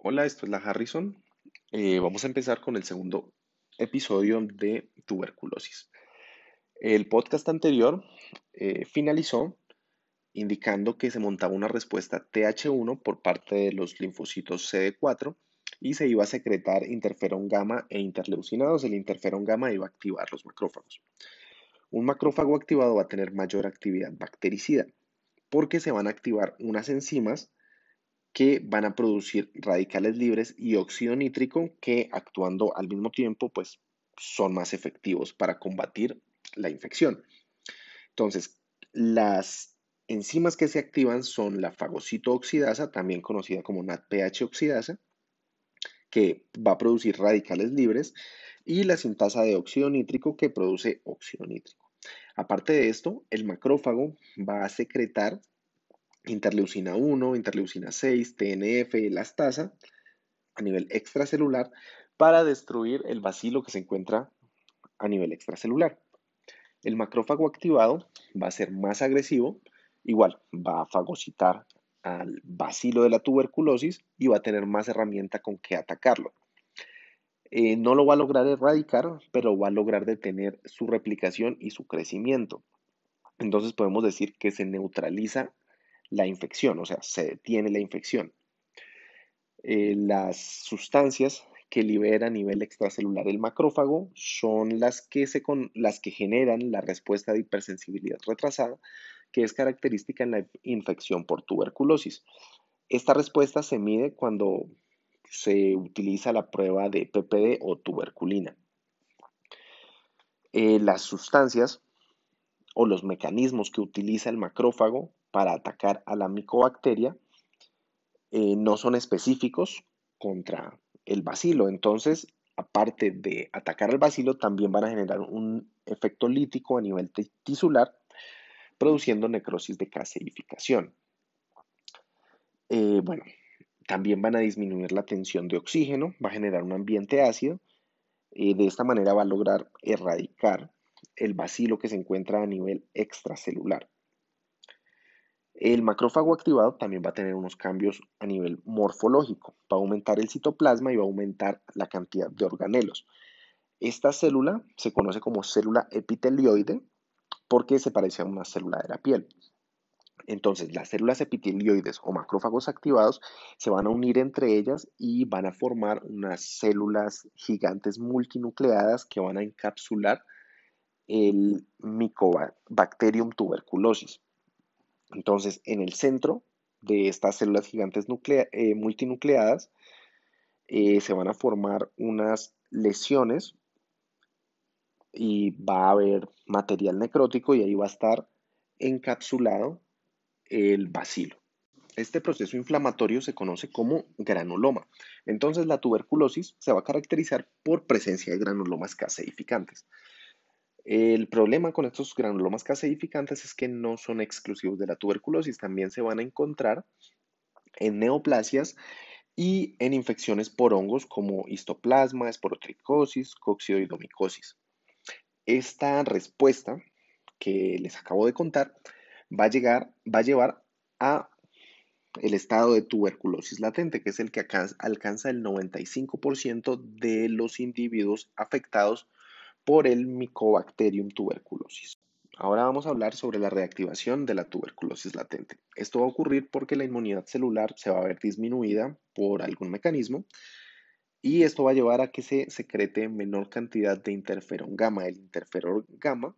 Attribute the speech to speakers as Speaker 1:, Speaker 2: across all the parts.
Speaker 1: Hola, esto es la Harrison. Eh, vamos a empezar con el segundo episodio de tuberculosis. El podcast anterior eh, finalizó indicando que se montaba una respuesta TH1 por parte de los linfocitos CD4 y se iba a secretar interferón gamma e interleucinados. El interferón gamma iba a activar los macrófagos. Un macrófago activado va a tener mayor actividad bactericida porque se van a activar unas enzimas que van a producir radicales libres y óxido nítrico que actuando al mismo tiempo pues son más efectivos para combatir la infección. Entonces, las enzimas que se activan son la fagocitooxidasa, también conocida como NADPH oxidasa, que va a producir radicales libres, y la sintasa de óxido nítrico que produce óxido nítrico. Aparte de esto, el macrófago va a secretar interleucina 1, interleucina 6, TNF, elastasa a nivel extracelular para destruir el bacilo que se encuentra a nivel extracelular. El macrófago activado va a ser más agresivo, igual va a fagocitar al bacilo de la tuberculosis y va a tener más herramienta con que atacarlo. Eh, no lo va a lograr erradicar, pero va a lograr detener su replicación y su crecimiento. Entonces podemos decir que se neutraliza la infección, o sea, se detiene la infección. Eh, las sustancias que libera a nivel extracelular el macrófago son las que, se las que generan la respuesta de hipersensibilidad retrasada, que es característica en la infección por tuberculosis. Esta respuesta se mide cuando se utiliza la prueba de PPD o tuberculina. Eh, las sustancias o los mecanismos que utiliza el macrófago para atacar a la micobacteria eh, no son específicos contra el bacilo. Entonces, aparte de atacar al bacilo, también van a generar un efecto lítico a nivel tisular, produciendo necrosis de caseificación. Eh, bueno, también van a disminuir la tensión de oxígeno, va a generar un ambiente ácido. y de esta manera va a lograr erradicar el bacilo que se encuentra a nivel extracelular. El macrófago activado también va a tener unos cambios a nivel morfológico. Va a aumentar el citoplasma y va a aumentar la cantidad de organelos. Esta célula se conoce como célula epitelioide porque se parece a una célula de la piel. Entonces, las células epitelioides o macrófagos activados se van a unir entre ellas y van a formar unas células gigantes multinucleadas que van a encapsular el Mycobacterium tuberculosis. Entonces, en el centro de estas células gigantes eh, multinucleadas eh, se van a formar unas lesiones y va a haber material necrótico y ahí va a estar encapsulado el bacilo. Este proceso inflamatorio se conoce como granuloma. Entonces la tuberculosis se va a caracterizar por presencia de granulomas caseificantes. El problema con estos granulomas caseificantes es que no son exclusivos de la tuberculosis, también se van a encontrar en neoplasias y en infecciones por hongos como histoplasma, esporotricosis, coccidioidomicosis. Esta respuesta que les acabo de contar va a, llegar, va a llevar a el estado de tuberculosis latente, que es el que alcanza el 95% de los individuos afectados por el Mycobacterium tuberculosis. Ahora vamos a hablar sobre la reactivación de la tuberculosis latente. Esto va a ocurrir porque la inmunidad celular se va a ver disminuida por algún mecanismo y esto va a llevar a que se secrete menor cantidad de interferón gamma. El interferón gamma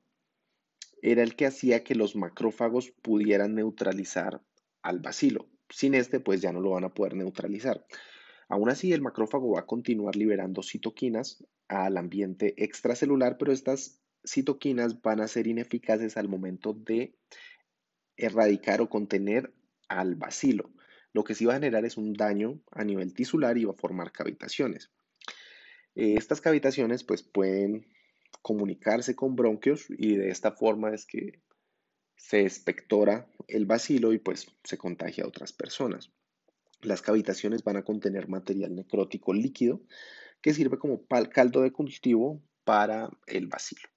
Speaker 1: era el que hacía que los macrófagos pudieran neutralizar al bacilo. Sin este, pues ya no lo van a poder neutralizar. Aún así, el macrófago va a continuar liberando citoquinas al ambiente extracelular, pero estas citoquinas van a ser ineficaces al momento de erradicar o contener al bacilo. Lo que sí va a generar es un daño a nivel tisular y va a formar cavitaciones. Eh, estas cavitaciones pues pueden comunicarse con bronquios y de esta forma es que se espectora el bacilo y pues se contagia a otras personas. Las cavitaciones van a contener material necrótico líquido que sirve como caldo de cultivo para el bacilo.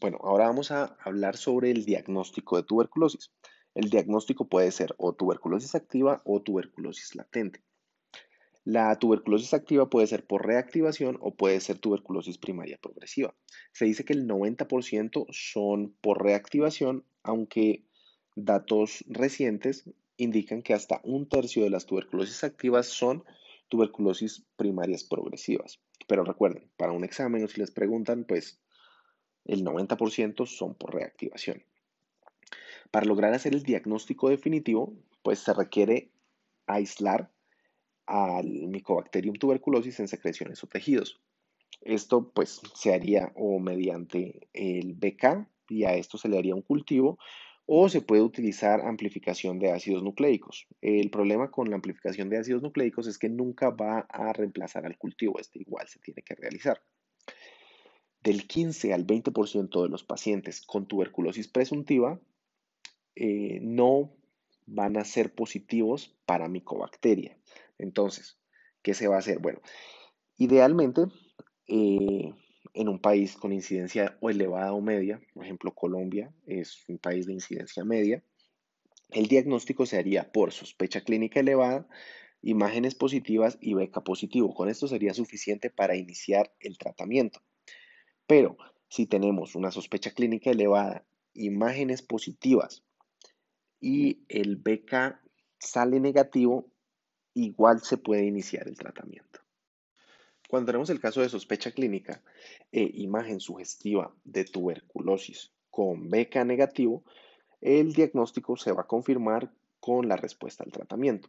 Speaker 1: Bueno, ahora vamos a hablar sobre el diagnóstico de tuberculosis. El diagnóstico puede ser o tuberculosis activa o tuberculosis latente. La tuberculosis activa puede ser por reactivación o puede ser tuberculosis primaria progresiva. Se dice que el 90% son por reactivación, aunque datos recientes indican que hasta un tercio de las tuberculosis activas son tuberculosis primarias progresivas. Pero recuerden, para un examen o si les preguntan, pues el 90% son por reactivación. Para lograr hacer el diagnóstico definitivo, pues se requiere aislar al Mycobacterium tuberculosis en secreciones o tejidos. Esto pues se haría o mediante el BK y a esto se le haría un cultivo o se puede utilizar amplificación de ácidos nucleicos. El problema con la amplificación de ácidos nucleicos es que nunca va a reemplazar al cultivo, este igual se tiene que realizar. Del 15 al 20% de los pacientes con tuberculosis presuntiva eh, no van a ser positivos para micobacteria. Entonces, ¿qué se va a hacer? Bueno, idealmente, eh, en un país con incidencia o elevada o media, por ejemplo, Colombia es un país de incidencia media, el diagnóstico se haría por sospecha clínica elevada, imágenes positivas y beca positivo. Con esto sería suficiente para iniciar el tratamiento. Pero si tenemos una sospecha clínica elevada, imágenes positivas y el BK sale negativo, igual se puede iniciar el tratamiento. Cuando tenemos el caso de sospecha clínica e imagen sugestiva de tuberculosis con BK negativo, el diagnóstico se va a confirmar con la respuesta al tratamiento.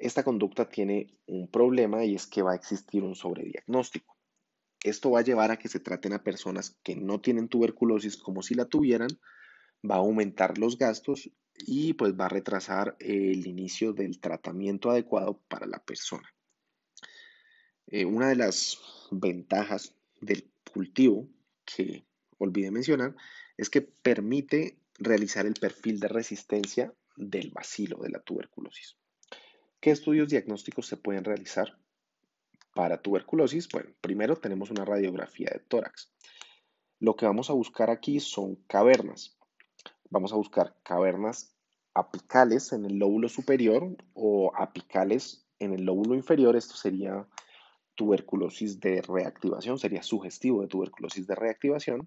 Speaker 1: Esta conducta tiene un problema y es que va a existir un sobrediagnóstico. Esto va a llevar a que se traten a personas que no tienen tuberculosis como si la tuvieran, va a aumentar los gastos y pues va a retrasar el inicio del tratamiento adecuado para la persona. Eh, una de las ventajas del cultivo que olvidé mencionar es que permite realizar el perfil de resistencia del bacilo de la tuberculosis. ¿Qué estudios diagnósticos se pueden realizar para tuberculosis? Bueno, primero tenemos una radiografía de tórax. Lo que vamos a buscar aquí son cavernas vamos a buscar cavernas apicales en el lóbulo superior o apicales en el lóbulo inferior. Esto sería tuberculosis de reactivación, sería sugestivo de tuberculosis de reactivación.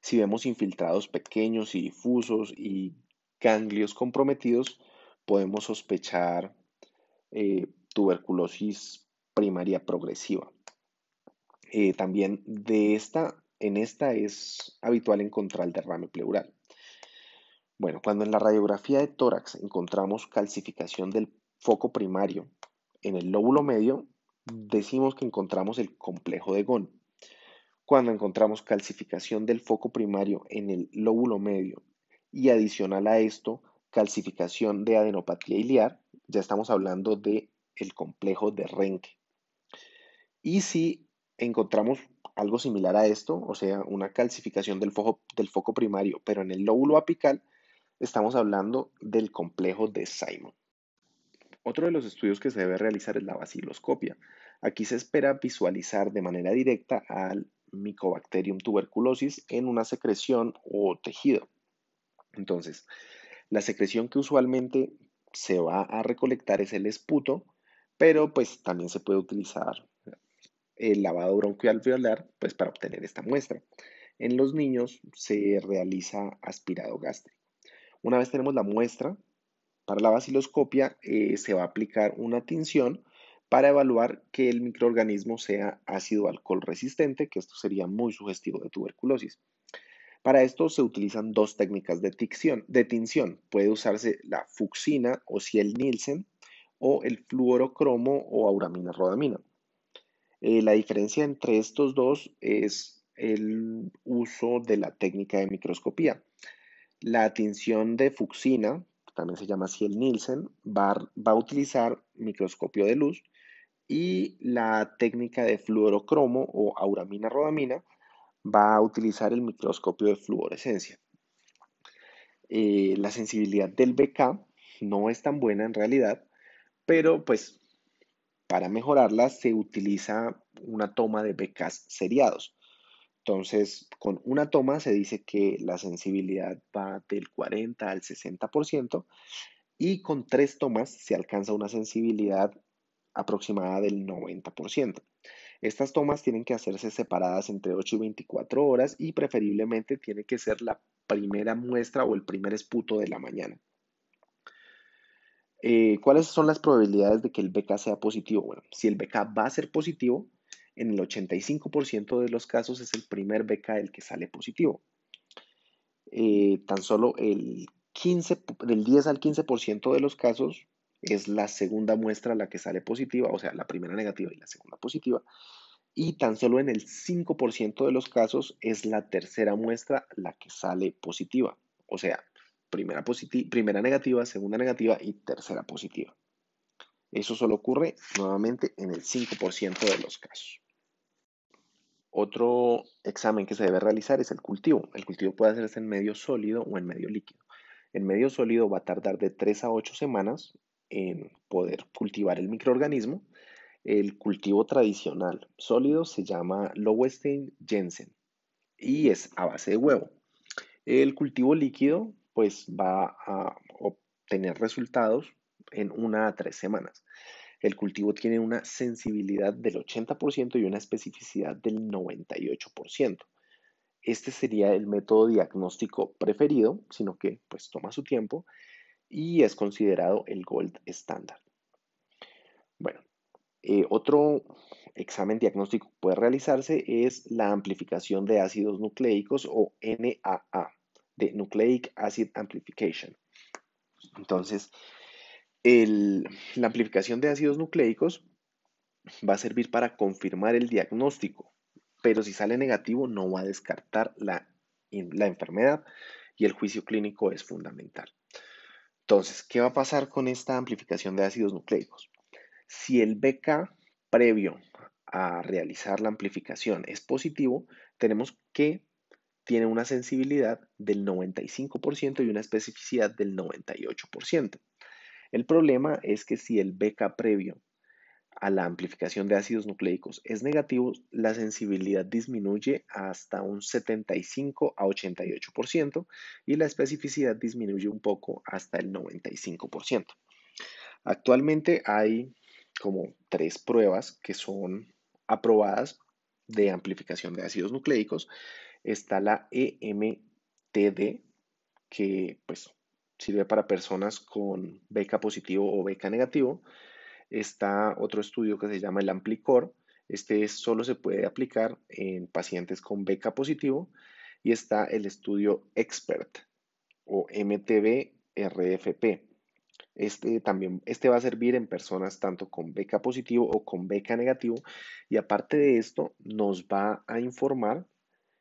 Speaker 1: Si vemos infiltrados pequeños y difusos y ganglios comprometidos, podemos sospechar eh, tuberculosis primaria progresiva. Eh, también de esta, en esta es habitual encontrar el derrame pleural. Bueno, cuando en la radiografía de tórax encontramos calcificación del foco primario en el lóbulo medio, decimos que encontramos el complejo de Gon. Cuando encontramos calcificación del foco primario en el lóbulo medio y adicional a esto, calcificación de adenopatía iliar, ya estamos hablando de el complejo de Renke. Y si encontramos algo similar a esto, o sea, una calcificación del foco, del foco primario, pero en el lóbulo apical, estamos hablando del complejo de Simon. Otro de los estudios que se debe realizar es la baciloscopia. Aquí se espera visualizar de manera directa al Mycobacterium tuberculosis en una secreción o tejido. Entonces, la secreción que usualmente se va a recolectar es el esputo, pero pues también se puede utilizar el lavado bronquialveolar pues para obtener esta muestra. En los niños se realiza aspirado gástrico. Una vez tenemos la muestra, para la baciloscopia eh, se va a aplicar una tinción para evaluar que el microorganismo sea ácido alcohol resistente, que esto sería muy sugestivo de tuberculosis. Para esto se utilizan dos técnicas de, de tinción. Puede usarse la fuxina o ciel Nielsen o el fluorocromo o auramina rodamina. Eh, la diferencia entre estos dos es el uso de la técnica de microscopía. La tinción de fuxina, también se llama Ciel Nielsen, va, a utilizar microscopio de luz y la técnica de fluorocromo o auramina rodamina va a utilizar el microscopio de fluorescencia. Eh, la sensibilidad del BK no es tan buena en realidad, pero pues para mejorarla se utiliza una toma de BKs seriados. Entonces, con una toma se dice que la sensibilidad va del 40 al 60% y con tres tomas se alcanza una sensibilidad aproximada del 90%. Estas tomas tienen que hacerse separadas entre 8 y 24 horas y preferiblemente tiene que ser la primera muestra o el primer esputo de la mañana. Eh, ¿Cuáles son las probabilidades de que el BK sea positivo? Bueno, si el BK va a ser positivo, en el 85% de los casos es el primer BK el que sale positivo. Eh, tan solo el 15, del 10 al 15% de los casos es la segunda muestra la que sale positiva, o sea, la primera negativa y la segunda positiva. Y tan solo en el 5% de los casos es la tercera muestra la que sale positiva. O sea, primera, primera negativa, segunda negativa y tercera positiva. Eso solo ocurre nuevamente en el 5% de los casos. Otro examen que se debe realizar es el cultivo. El cultivo puede hacerse en medio sólido o en medio líquido. En medio sólido va a tardar de 3 a 8 semanas en poder cultivar el microorganismo. El cultivo tradicional sólido se llama Lowenstein-Jensen y es a base de huevo. El cultivo líquido pues va a obtener resultados en una a tres semanas. El cultivo tiene una sensibilidad del 80% y una especificidad del 98%. Este sería el método diagnóstico preferido, sino que pues toma su tiempo y es considerado el gold standard. Bueno, eh, otro examen diagnóstico que puede realizarse es la amplificación de ácidos nucleicos o NAA, de Nucleic Acid Amplification. Entonces, la amplificación de ácidos nucleicos va a servir para confirmar el diagnóstico, pero si sale negativo no va a descartar la, la enfermedad y el juicio clínico es fundamental. Entonces, ¿qué va a pasar con esta amplificación de ácidos nucleicos? Si el BK previo a realizar la amplificación es positivo, tenemos que tiene una sensibilidad del 95% y una especificidad del 98%. El problema es que si el BK previo a la amplificación de ácidos nucleicos es negativo, la sensibilidad disminuye hasta un 75 a 88% y la especificidad disminuye un poco hasta el 95%. Actualmente hay como tres pruebas que son aprobadas de amplificación de ácidos nucleicos. Está la EMTD, que pues sirve para personas con beca positivo o beca negativo. Está otro estudio que se llama el Amplicor. Este solo se puede aplicar en pacientes con beca positivo. Y está el estudio Expert o MTB-RFP. Este, también, este va a servir en personas tanto con beca positivo o con beca negativo. Y aparte de esto, nos va a informar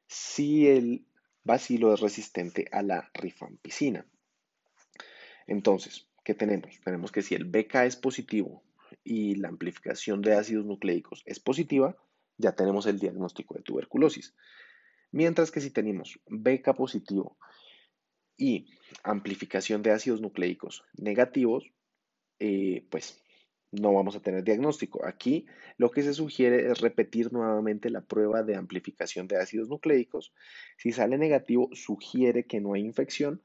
Speaker 1: si el bacilo es resistente a la rifampicina. Entonces, ¿qué tenemos? Tenemos que si el BK es positivo y la amplificación de ácidos nucleicos es positiva, ya tenemos el diagnóstico de tuberculosis. Mientras que si tenemos BK positivo y amplificación de ácidos nucleicos negativos, eh, pues no vamos a tener diagnóstico. Aquí lo que se sugiere es repetir nuevamente la prueba de amplificación de ácidos nucleicos. Si sale negativo, sugiere que no hay infección,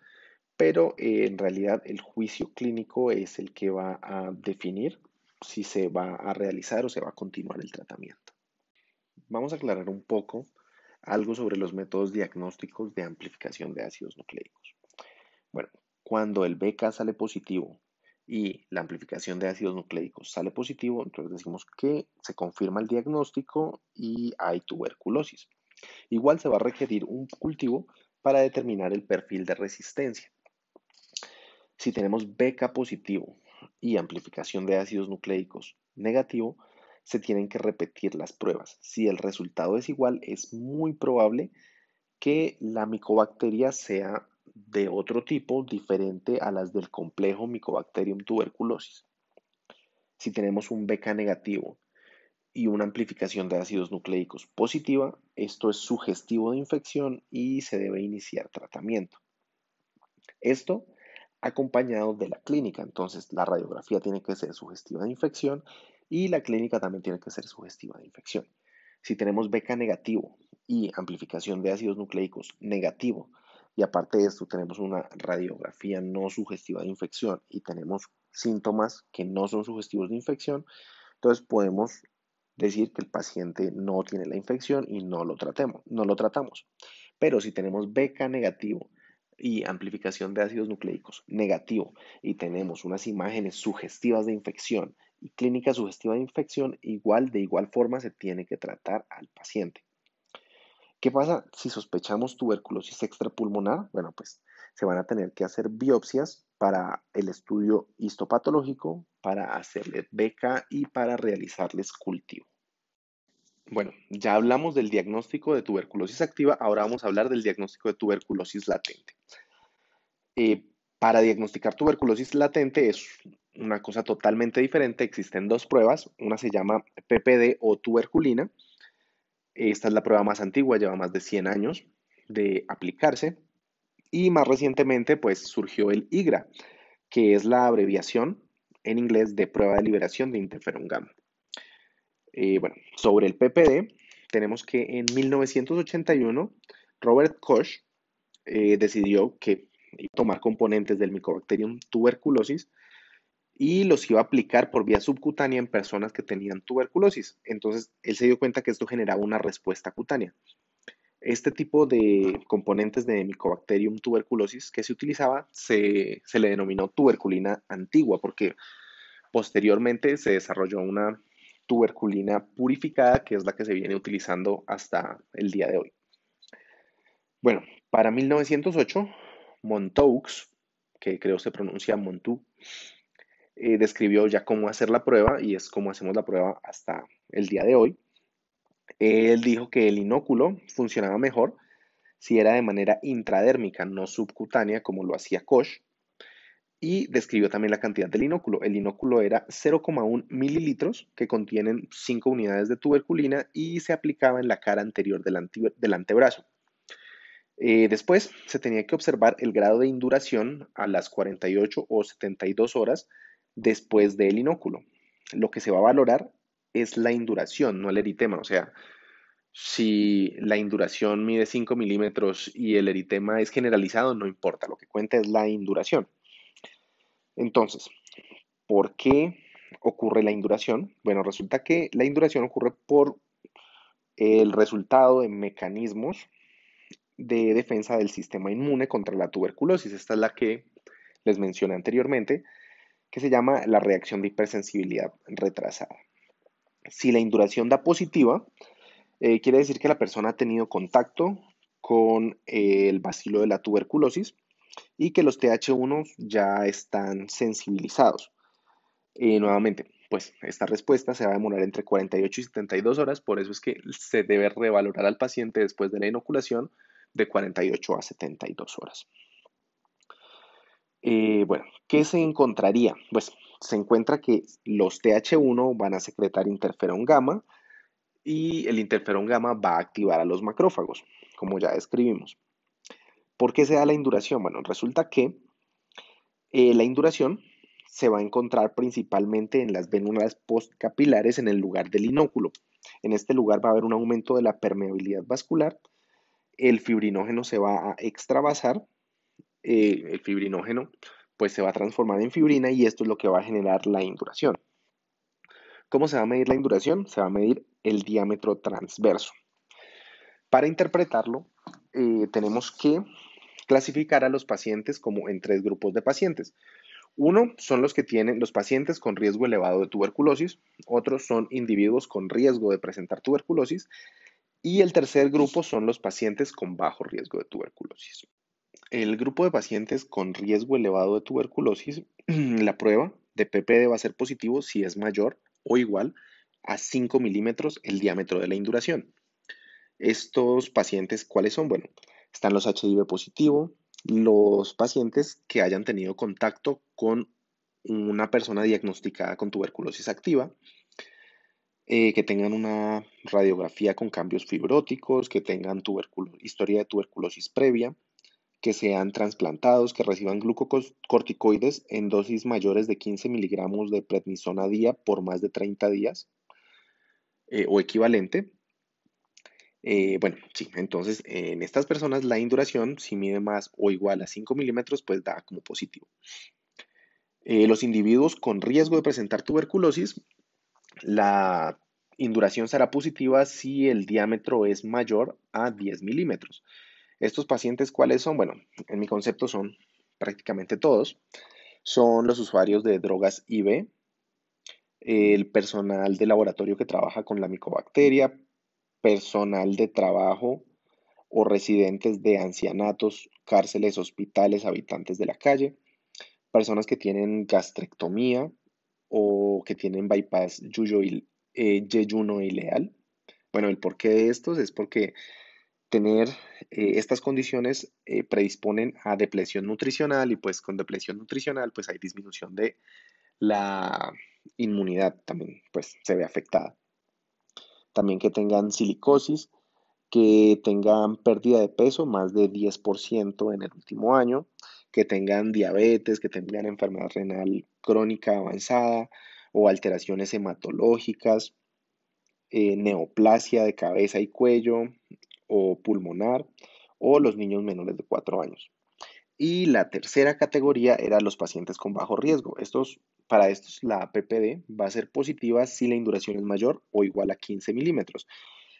Speaker 1: pero eh, en realidad el juicio clínico es el que va a definir si se va a realizar o se va a continuar el tratamiento. Vamos a aclarar un poco algo sobre los métodos diagnósticos de amplificación de ácidos nucleicos. Bueno, cuando el BK sale positivo y la amplificación de ácidos nucleicos sale positivo, entonces decimos que se confirma el diagnóstico y hay tuberculosis. Igual se va a requerir un cultivo para determinar el perfil de resistencia. Si tenemos beca positivo y amplificación de ácidos nucleicos negativo, se tienen que repetir las pruebas. Si el resultado es igual, es muy probable que la micobacteria sea de otro tipo diferente a las del complejo Mycobacterium tuberculosis. Si tenemos un beca negativo y una amplificación de ácidos nucleicos positiva, esto es sugestivo de infección y se debe iniciar tratamiento. Esto acompañado de la clínica. Entonces, la radiografía tiene que ser sugestiva de infección y la clínica también tiene que ser sugestiva de infección. Si tenemos beca negativo y amplificación de ácidos nucleicos negativo, y aparte de esto tenemos una radiografía no sugestiva de infección y tenemos síntomas que no son sugestivos de infección, Entonces podemos decir que el paciente no tiene la infección y no lo, tratemos, no lo tratamos. Pero si tenemos BK negativo y amplificación de ácidos nucleicos negativo y tenemos unas imágenes sugestivas de infección y clínica sugestiva de infección, igual de igual forma se tiene que tratar al paciente. ¿Qué pasa si sospechamos tuberculosis extrapulmonar? Bueno, pues se van a tener que hacer biopsias para el estudio histopatológico, para hacerle beca y para realizarles cultivo. Bueno, ya hablamos del diagnóstico de tuberculosis activa, ahora vamos a hablar del diagnóstico de tuberculosis latente. Eh, para diagnosticar tuberculosis latente es una cosa totalmente diferente. Existen dos pruebas. Una se llama PPD o tuberculina. Esta es la prueba más antigua, lleva más de 100 años de aplicarse. Y más recientemente, pues surgió el IGRA, que es la abreviación en inglés de prueba de liberación de interferón gamma. Eh, sobre el PPD, tenemos que en 1981 Robert Koch eh, decidió que iba a tomar componentes del Mycobacterium tuberculosis y los iba a aplicar por vía subcutánea en personas que tenían tuberculosis. Entonces, él se dio cuenta que esto generaba una respuesta cutánea. Este tipo de componentes de Mycobacterium tuberculosis que se utilizaba se, se le denominó tuberculina antigua porque posteriormente se desarrolló una tuberculina purificada, que es la que se viene utilizando hasta el día de hoy. Bueno, para 1908, Montoux, que creo se pronuncia Montou, eh, describió ya cómo hacer la prueba y es cómo hacemos la prueba hasta el día de hoy. Él dijo que el inóculo funcionaba mejor si era de manera intradérmica, no subcutánea, como lo hacía Koch, y describió también la cantidad del inóculo. El inóculo era 0,1 mililitros que contienen 5 unidades de tuberculina y se aplicaba en la cara anterior del, antebrazo. Eh, después se tenía que observar el grado de induración a las 48 o 72 horas después del inóculo. Lo que se va a valorar es la induración, no el eritema. O sea, si la induración mide 5 milímetros y el eritema es generalizado, no importa. Lo que cuenta es la induración. Entonces, ¿por qué ocurre la induración? Bueno, resulta que la induración ocurre por el resultado de mecanismos de defensa del sistema inmune contra la tuberculosis. Esta es la que les mencioné anteriormente, que se llama la reacción de hipersensibilidad retrasada. Si la induración da positiva, eh, quiere decir que la persona ha tenido contacto con el bacilo de la tuberculosis y que los TH1 ya están sensibilizados. Nuevamente, pues esta respuesta se va a demorar entre 48 y 72 horas, por eso es que se debe revalorar al paciente después de la inoculación de 48 a 72 horas. Eh, bueno, ¿qué se encontraría? Pues se encuentra que los TH1 van a secretar interferón gamma y el interferón gamma va a activar a los macrófagos, como ya describimos. ¿Por qué se da la induración? Bueno, resulta que eh, la induración se va a encontrar principalmente en las vénulas postcapilares en el lugar del inóculo. En este lugar va a haber un aumento de la permeabilidad vascular, el fibrinógeno se va a extravasar, eh, el fibrinógeno pues se va a transformar en fibrina y esto es lo que va a generar la induración. ¿Cómo se va a medir la induración? Se va a medir el diámetro transverso. Para interpretarlo, eh, tenemos que clasificar a los pacientes como en tres grupos de pacientes. Uno son los que tienen los pacientes con riesgo elevado de tuberculosis, otros son individuos con riesgo de presentar tuberculosis y el tercer grupo son los pacientes con bajo riesgo de tuberculosis. El grupo de pacientes con riesgo elevado de tuberculosis, la prueba de PPD va a ser positivo si es mayor o igual a 5 milímetros el diámetro de la induración. Estos pacientes, ¿cuáles son? Bueno, están los HIV positivo, los pacientes que hayan tenido contacto con una persona diagnosticada con tuberculosis activa, eh, que tengan una radiografía con cambios fibróticos, que tengan historia de tuberculosis previa, que sean trasplantados, que reciban glucocorticoides en dosis mayores de 15 miligramos de prednisona día por más de 30 días eh, o equivalente, eh, bueno, sí, entonces en estas personas la induración, si mide más o igual a 5 milímetros, pues da como positivo. Eh, los individuos con riesgo de presentar tuberculosis La induración será positiva si el diámetro es mayor a 10 milímetros. Estos pacientes, ¿cuáles son? Bueno, en mi concepto son prácticamente todos. Son los usuarios de drogas IV, el personal de laboratorio que trabaja con la micobacteria, personal de trabajo o residentes de ancianatos, cárceles, hospitales, habitantes de la calle, personas que tienen gastrectomía o que tienen bypass yuyo eh, yeyuno ileal. Bueno, el porqué de estos es porque tener eh, estas condiciones eh, predisponen a depresión nutricional y pues con depresión nutricional pues hay disminución de la inmunidad también pues se ve afectada. También que tengan silicosis, que tengan pérdida de peso más de 10% en el último año, que tengan diabetes, que tengan enfermedad renal crónica avanzada o alteraciones hematológicas, eh, neoplasia de cabeza y cuello o pulmonar o los niños menores de 4 años. Y la tercera categoría era los pacientes con bajo riesgo. Estos, para estos la PPD va a ser positiva si la induración es mayor o igual a 15 milímetros.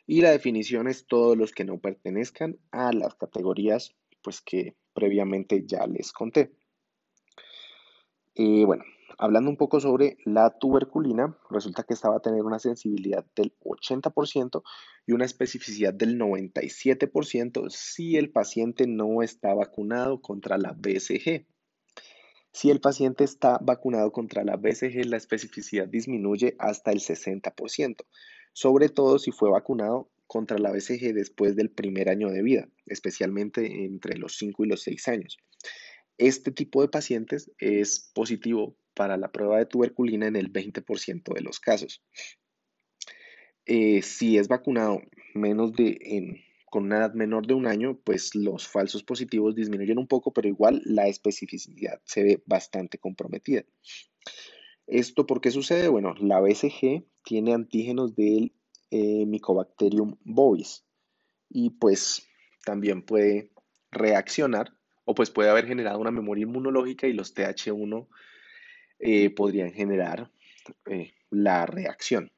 Speaker 1: Y la definición es todos los que no pertenezcan a las categorías pues, que previamente ya les conté. Eh, bueno, hablando un poco sobre la tuberculina, resulta que esta va a tener una sensibilidad del 80% y una especificidad del 97% si el paciente no está vacunado contra la BCG. Si el paciente está vacunado contra la BCG, la especificidad disminuye hasta el 60%, sobre todo si fue vacunado contra la BCG después del primer año de vida, especialmente entre los 5 y los 6 años. Este tipo de pacientes es positivo para la prueba de tuberculina en el 20% de los casos. Eh, si es vacunado menos de, con una edad menor de un año, pues los falsos positivos disminuyen un poco, pero igual la especificidad se ve bastante comprometida. ¿Esto por qué sucede? Bueno, la BCG tiene antígenos del eh, Mycobacterium bovis y pues también puede reaccionar o pues puede haber generado una memoria inmunológica y los TH1 eh, podrían generar eh, la reacción.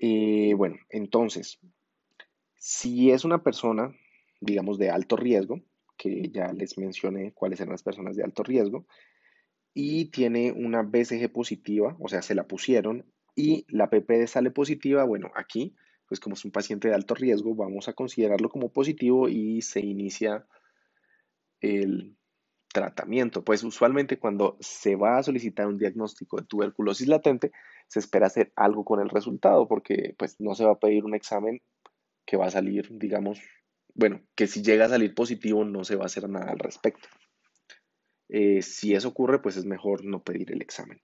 Speaker 1: Bueno, entonces, si es una persona, digamos, de alto riesgo, que ya les mencioné cuáles eran las personas de alto riesgo, y tiene una BCG positiva, o sea, se la pusieron y la PPD sale positiva, bueno, aquí, pues como es un paciente de alto riesgo, vamos a considerarlo como positivo y se inicia el tratamiento. Pues usualmente cuando se va a solicitar un diagnóstico de tuberculosis latente, se espera hacer algo con el resultado, porque pues no se va a pedir un examen que va a salir, digamos, bueno, que si llega a salir positivo no se va a hacer nada al respecto. Eh, si eso ocurre, pues es mejor no pedir el examen.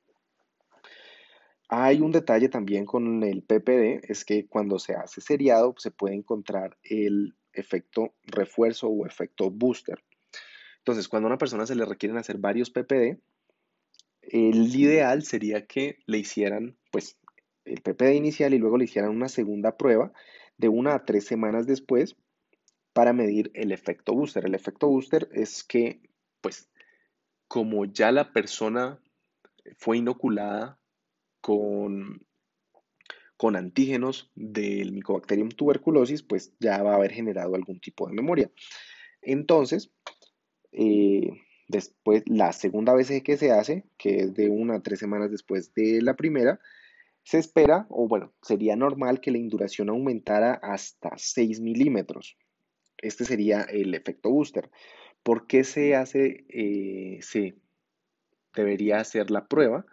Speaker 1: Hay un detalle también con el PPD, es que cuando se hace seriado se puede encontrar el efecto refuerzo o efecto booster. Entonces, cuando a una persona se le requieren hacer varios PPD, el ideal sería que le hicieran, pues, el PPD inicial y luego le hicieran una segunda prueba de una a tres semanas después para medir el efecto booster. El efecto booster es que, pues, como ya la persona fue inoculada con, con antígenos del Mycobacterium tuberculosis, pues ya va a haber generado algún tipo de memoria. Entonces, eh, después, la segunda vez que se hace, que es de una a tres semanas después de la primera, se espera, o bueno, sería normal que la induración aumentara hasta 6 milímetros. Este sería el efecto booster. ¿Por qué se hace, eh, se debería hacer la prueba?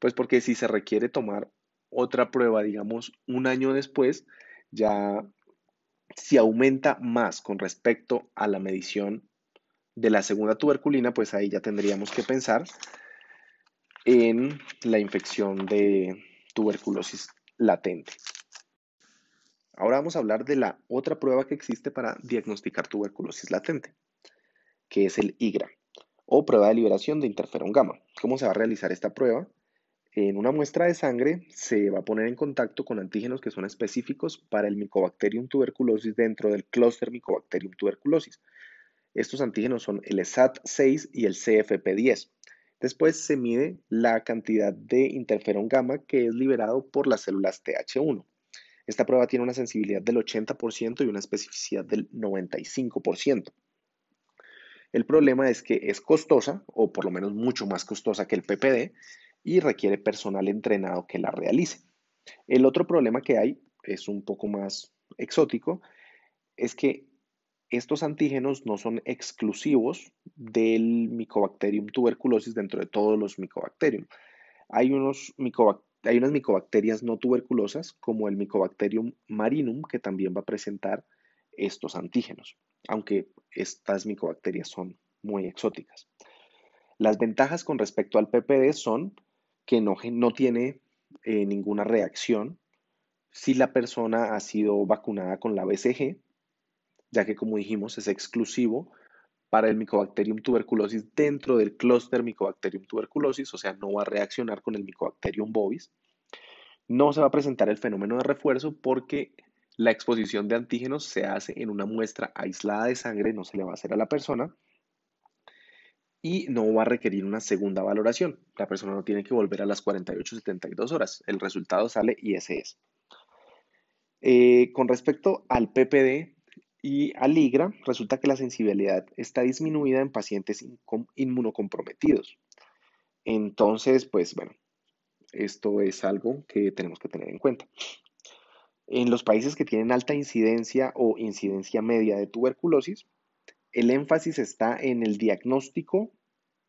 Speaker 1: Pues porque si se requiere tomar otra prueba, digamos, un año después, ya si aumenta más con respecto a la medición de la segunda tuberculina, pues ahí ya tendríamos que pensar en la infección de tuberculosis latente. Ahora vamos a hablar de la otra prueba que existe para diagnosticar tuberculosis latente, que es el IGRA, o prueba de liberación de interferón gamma. ¿Cómo se va a realizar esta prueba? En una muestra de sangre se va a poner en contacto con antígenos que son específicos para el Mycobacterium tuberculosis dentro del clúster Mycobacterium tuberculosis. Estos antígenos son el SAT6 y el CFP10. Después se mide la cantidad de interferón gamma que es liberado por las células TH1. Esta prueba tiene una sensibilidad del 80% y una especificidad del 95%. El problema es que es costosa, o por lo menos mucho más costosa que el PPD, y requiere personal entrenado que la realice. El otro problema que hay es un poco más exótico, es que estos antígenos no son exclusivos del Mycobacterium tuberculosis dentro de todos los Mycobacterium. Hay, unos hay unas micobacterias no tuberculosas como el Mycobacterium marinum que también va a presentar estos antígenos, aunque estas micobacterias son muy exóticas. Las ventajas con respecto al PPD son que no, no tiene eh, ninguna reacción si la persona ha sido vacunada con la BCG, ya que como dijimos es exclusivo para el Mycobacterium tuberculosis dentro del clúster Mycobacterium tuberculosis, o sea, no va a reaccionar con el Mycobacterium bovis. No se va a presentar el fenómeno de refuerzo porque la exposición de antígenos se hace en una muestra aislada de sangre, no se le va a hacer a la persona y no va a requerir una segunda valoración. La persona no tiene que volver a las 48-72 horas. El resultado sale y ese es. Eh, con respecto al PPD y al IGRA, resulta que la sensibilidad está disminuida en pacientes inmunocomprometidos. Entonces, pues bueno, esto es algo que tenemos que tener en cuenta. En los países que tienen alta incidencia o incidencia media de tuberculosis, el énfasis está en el diagnóstico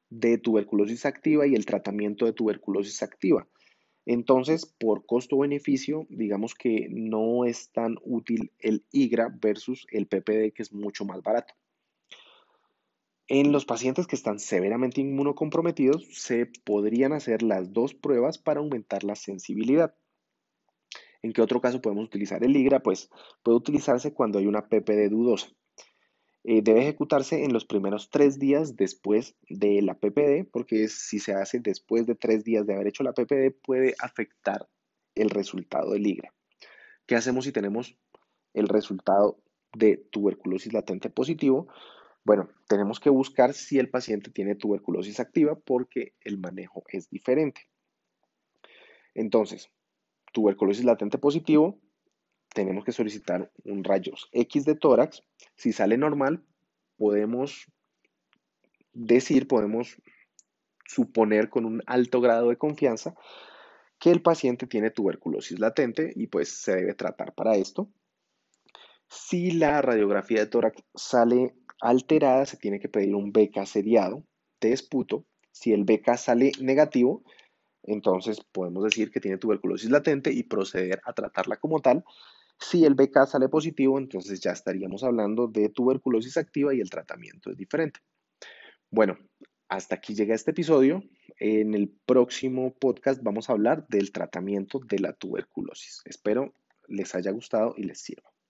Speaker 1: de tuberculosis activa y el tratamiento de tuberculosis activa. Entonces, por costo-beneficio, digamos que no es tan útil el IGRA versus el PPD, que es mucho más barato. En los pacientes que están severamente inmunocomprometidos, se podrían hacer las dos pruebas para aumentar la sensibilidad. ¿En qué otro caso podemos utilizar el IGRA? Pues puede utilizarse cuando hay una PPD dudosa. Eh, debe ejecutarse en los primeros tres días después de la PPD, porque si se hace después de tres días de haber hecho la PPD puede afectar el resultado del IGRA. ¿Qué hacemos si tenemos el resultado de tuberculosis latente positivo? Bueno, tenemos que buscar si el paciente tiene tuberculosis activa porque el manejo es diferente. Entonces, tuberculosis latente positivo, tenemos que solicitar un rayos X de tórax. Si sale normal, podemos decir, podemos suponer con un alto grado de confianza que el paciente tiene tuberculosis latente y pues se debe tratar para esto. Si la radiografía de tórax sale alterada, se tiene que pedir un BK seriado de esputo. Si el BK sale negativo, entonces podemos decir que tiene tuberculosis latente y proceder a tratarla como tal. Si el BK sale positivo, entonces ya estaríamos hablando de tuberculosis activa y el tratamiento es diferente. Bueno, hasta aquí llega este episodio. En el próximo podcast vamos a hablar del tratamiento de la tuberculosis. Espero les haya gustado y les sirva.